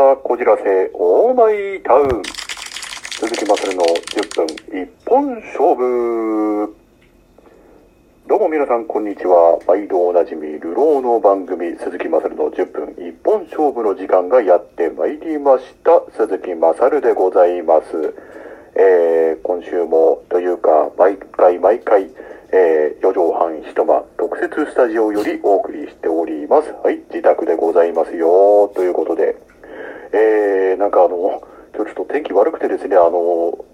こじらせオーマイタウン。鈴木まさるの10分一本勝負。どうも皆さんこんにちは。毎度おなじみ流浪の番組。鈴木まさるの10分一本勝負の時間がやってまいりました。鈴木まさるでございます。えー、今週もというか毎回毎回えー、4畳半一間特設スタジオよりお送りしております。はい、自宅でございますよ。ということで、えー、なんかあの、今日ちょっと天気悪くてですね、あの、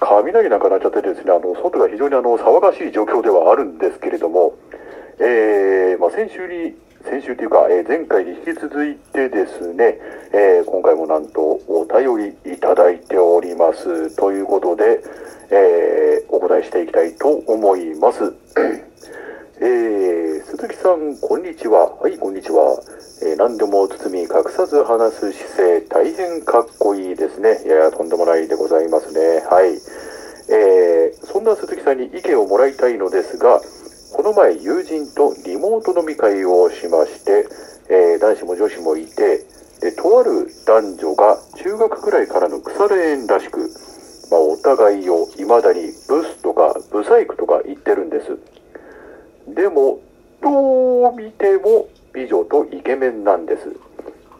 雷なんかなっちゃってですね、あの、外が非常にあの、騒がしい状況ではあるんですけれども、えー、まあ、先週に、先週というか、えー、前回に引き続いてですね、えー、今回もなんとお便りいただいております。ということで、えー、お答えしていきたいと思います。えー、鈴木さん、こんにちは。はい、こんにちは。えー、何でも包み隠さず話す姿勢、大変かっこいいですね。いやとんでもないでございますね。はい。えー、そんな鈴木さんに意見をもらいたいのですが、この前友人とリモート飲み会をしまして、えー、男子も女子もいて、で、とある男女が中学くらいからの腐れ縁らしく、まあ、お互いを未だにブスとかブサイクとか言ってるんです。でも、どう見ても美女とイケメンなんです。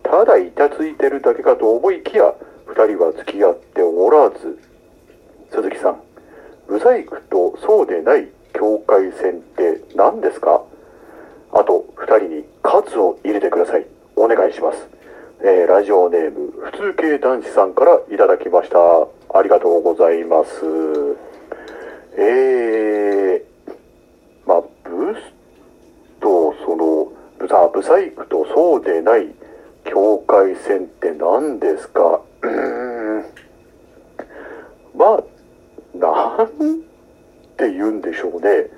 ただイチついてるだけかと思いきや、二人は付き合っておらず、鈴木さん、ブサイクとそうでない境界線って何ですか？あと、二人にカツを入れてください。お願いします。えー、ラジオネーム、普通系男子さんからいただきました。ありがとうございます。えー、まあ、ブスと、その、ブサ、ブサイクとそうでない境界線って何ですか？うん。まあ、なんて言うんでしょうね。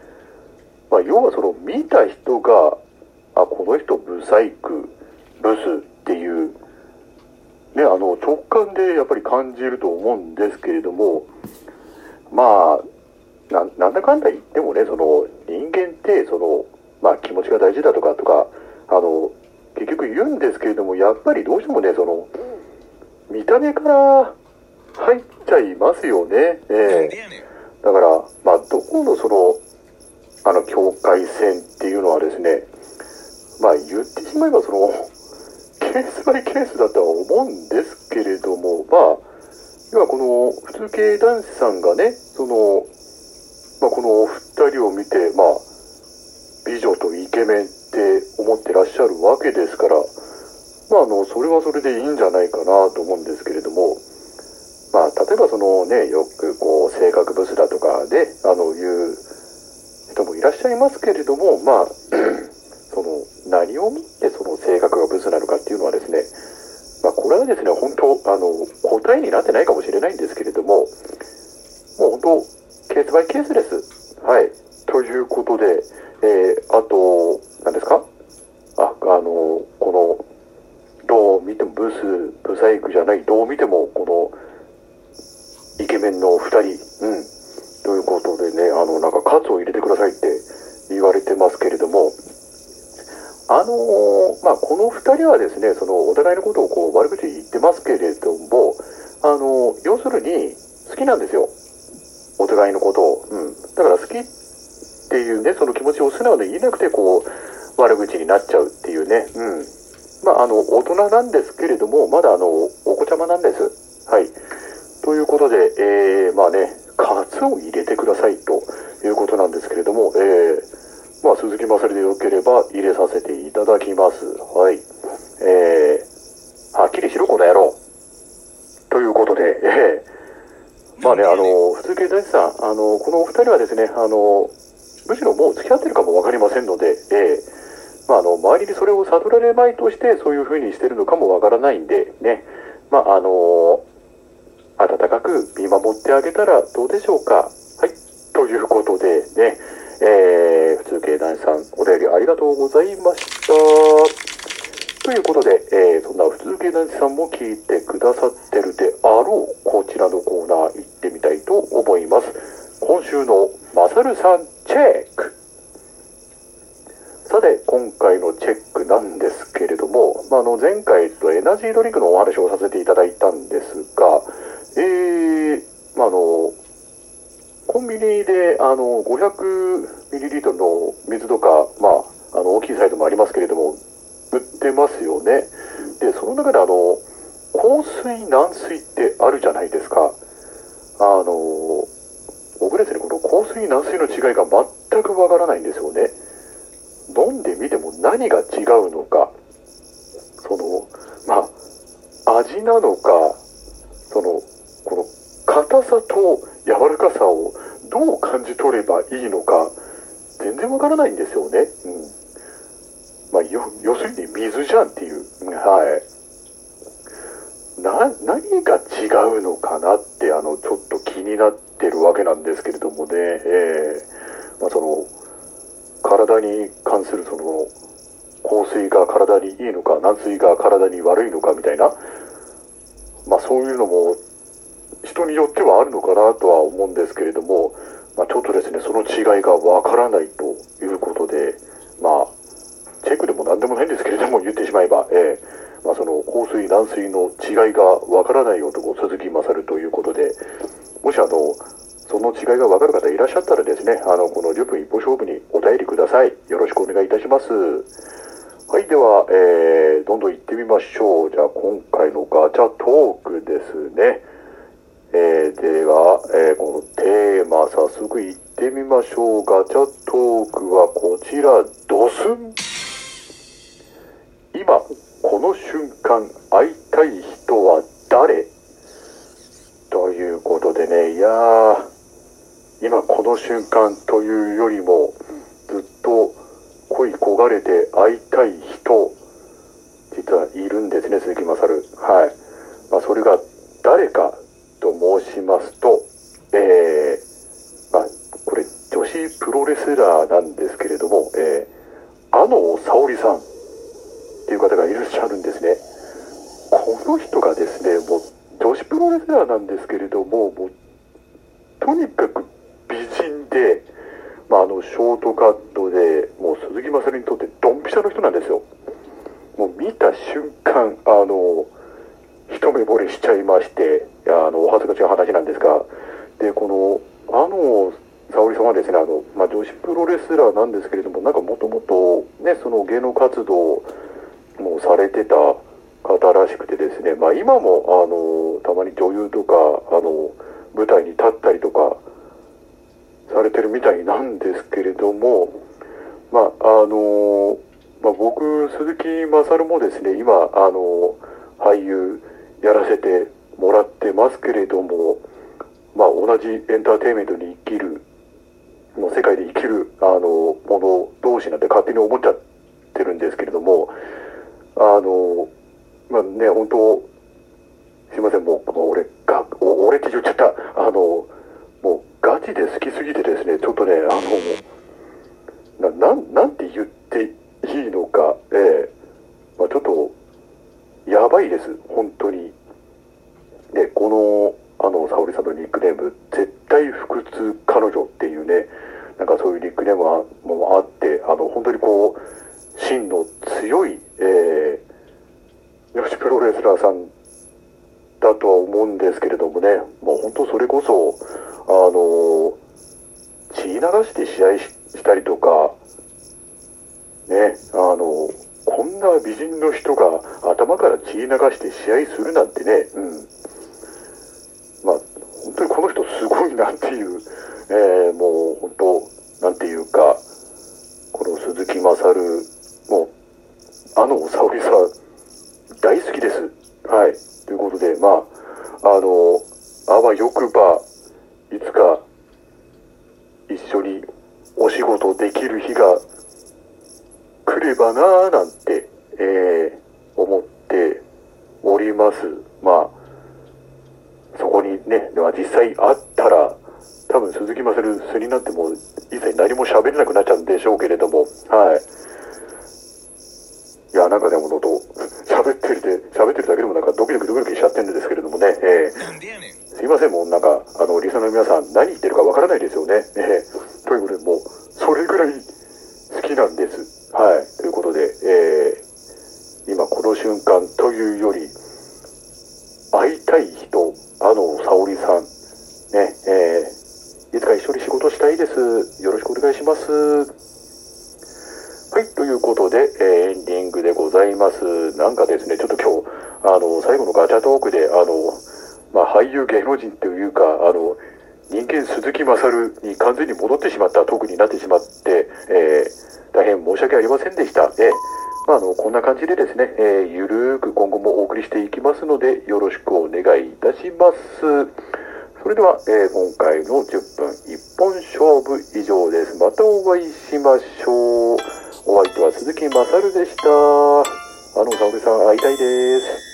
まあ、要はその見た人が、あ、この人ブサイク、ブスっていうね、あの直感でやっぱり感じると思うんですけれども、まあ、ななんだかんだ言ってもね、その人間ってその、まあ、気持ちが大事だとかとか、あの結局言うんですけれども、やっぱりどうしてもね、その見た目から入っちゃいますよね。えー、だから、まあ、どこのその、あの境界線っていうのはですね、まあ言ってしまえばその、ケースバイケースだとは思うんですけれども、まあ、要はこの普通系男子さんがね、その、まあ、この二人を見て、まあ、美女とイケメンって思ってらっしゃるわけですから、まあ、あの、それはそれでいいんじゃないかなと思うんですけれども、まあ、例えばそのね、よくこう、で、あの、いう人もいらっしゃいますけれども、まあ、その、何を見てその性格がブスなのかっていうのはですね、まあ、これはですね、本当、あの、答えになってないかもしれないんですけれども、もう本当、ケースバイケースです。はい。ということで、えー、あと、何ですか？あ、あの、この、どう見てもブス、ブサイクじゃない、どう見ても、この、イケメンの二人、うん。ということでね、あの、なんか、カツを入れてくださいって言われてますけれども、あのー、まあ、この2人はですね、そのお互いのことをこう悪口言ってますけれども、あのー、要するに好きなんですよ。お互いのことを。うん。だから好きっていうね、その気持ちを素直に言えなくて、こう、悪口になっちゃうっていうね。うん。まあ、あの、大人なんですけれども、まだあの、お子ちゃまなんです。はい。ということで、えー、まあね、カツを入れてくださいということなんですけれども、えー、まあ、鈴木まさりでよければ入れさせていただきます。はい。えー、はっきりしろ、この野郎。ということで、えー、まあね、あの、普通系大師さん、あの、このお二人はですね、あの、むしろもう付き合ってるかもわかりませんので、えー、まあ、あの、周りにそれを悟られまいとして、そういうふうにしてるのかもわからないんで、ね、まあ、あの、温かく見守ってあげたらどうでしょうか。はい。ということで、ね、えー、普通系男子さん、お便りありがとうございました。ということで、えー、そんな普通系男子さんも聞いてくださってるであろう、こちらのコーナー行ってみたいと思います。今週のマサルさんチェックさて、今回のチェックなんですけれども、まあ、あの前回エナジードリンクのお話をさせていただいたんです、あ、の、コンビニであの 500ml の水とか、まあ、あの大きいサイズもありますけれども、売ってますよね。で、その中であの、香水、軟水ってあるじゃないですか。あの、僕ですね、この香水、軟水の違いが全くわからないんですよね。飲んでみても何が違うのか、その、まあ、味なのか、そ、の硬さと柔らかさをどう感じ取ればいいのか、全然わからないんですよね。うん。まあ、要するに水じゃんっていう。はい。な、何が違うのかなって、あの、ちょっと気になってるわけなんですけれどもね、えー、まあ、その、体に関するその、香水が体にいいのか、軟水が体に悪いのかみたいな、まあそういうのも人によってはあるのかなとは思うんですけれども、まあ、ちょっとですね、その違いがわからないということで、まあ、チェックでも何でもないんですけれども、言ってしまえば、えー、まあ、その香水、軟水の違いがわからない男、鈴木勝ということで、もしあの、その違いがわかる方いらっしゃったらですね、あの、この10分一歩勝負にお便りください。よろしくお願いいたします。はい、では、えー、どんどん行ってみましょう。じゃあ、今回のガチャトークですね。えー、では、えー、このテーマ、早速いってみましょう。ガチャトークはこちら、ドスン。今、この瞬間、会いたい人は誰？ということでね、いやー、今この瞬間というよりも、ずっと恋焦がれて会いたい人、実はいるんですね、鈴木勝。はい。まあ、それが誰かと申しますと、えー、まあ、これ女子プロレスラーなんですけれども、えー、あの沙織さんっていう方がいらっしゃるんですね。この人がですね、もう女子プロレスラーなんですけれども、もうとにかく美人で、まあ、あのショートカットでもう鈴木雅にとってドンピシャの人なんですよ。もう見た瞬間、あの、一目惚れしちゃいまして、あの、お恥ずかしい話なんですが、で、この、あの、沙織さんはですね、あの、まあ、女子プロレスラーなんですけれども、なんかもともとね、その芸能活動もされてた方らしくてですね、まあ、今も、あの、たまに女優とか、あの、舞台に立ったりとか、されてるみたいなんですけれども、まあ、あの、まあ、僕、鈴木勝もですね、今、あの、俳優、やらせてもらってますけれども、まあ、同じエンターテインメントに生きる、の世界で生きる、あの、もの同士なんて勝手に思っちゃってるんですけれども、あの、まあね、本当、すいません、もうこの、俺が、俺って言っちゃった、あの、もうガチで好きすぎてですね、ちょっとね、あの、な、なん、なんて言っていいのか、ええまあちょっと、やばいです、本当に。で、この、あの、沙織さんのニックネーム、絶対腹痛彼女っていうね、なんかそういうニックネームもあって、あの、本当にこう、芯の強い、えー、女子プロレスラーさんだとは思うんですけれどもね、もう本当それこそ、あの、血流して試合したりとか、ね、あの、こんな美人の人が頭から血流して試合するなんてね、うん。まあ、本当にこの人すごいなっていう、えー、もう本当、なんていうか、この鈴木勝、もう、あの沙織さん、大好きです。はい。ということで、まあ、あの、あわよくば、いつか、一緒にお仕事できる日が来ればなぁなんて、えー、思っております。まあ、そこにね、では実際会ったら、多分鈴木まさる素になっても一切何も喋れなくなっちゃうんでしょうけれども、は。いや、なんかね、ものと、喋ってるで、喋ってるだけでもなんかドキドキドキドキしちゃってるんですけれどね、えー、すいません、もうなんか、あの、リスナーの皆さん何言ってるかわからないですよね。えー、ということで、もう、それぐらい好きなんです。はい。ということで、えー、今この瞬間というより、会いたい人、あの沙織さん、ね、えー、いつか一緒に仕事したいです。よろしくお願いします。はい、ということで、えー、エンディングでございます。なんかですね、ちょっと今日、あの、最後のガチャトークで、あの、まあ、俳優芸能人というか、あの、人間鈴木勝に完全に戻ってしまったトークになってしまって、えー、大変申し訳ありませんでした。えーまあ、あの、こんな感じでですね、えー、ゆるーく今後もお送りしていきますので、よろしくお願いいたします。それでは、えー、今回の10分一本勝負以上です。またお会いしましょう。お相手は鈴木勝でした。あの、沙織さん会いたいです。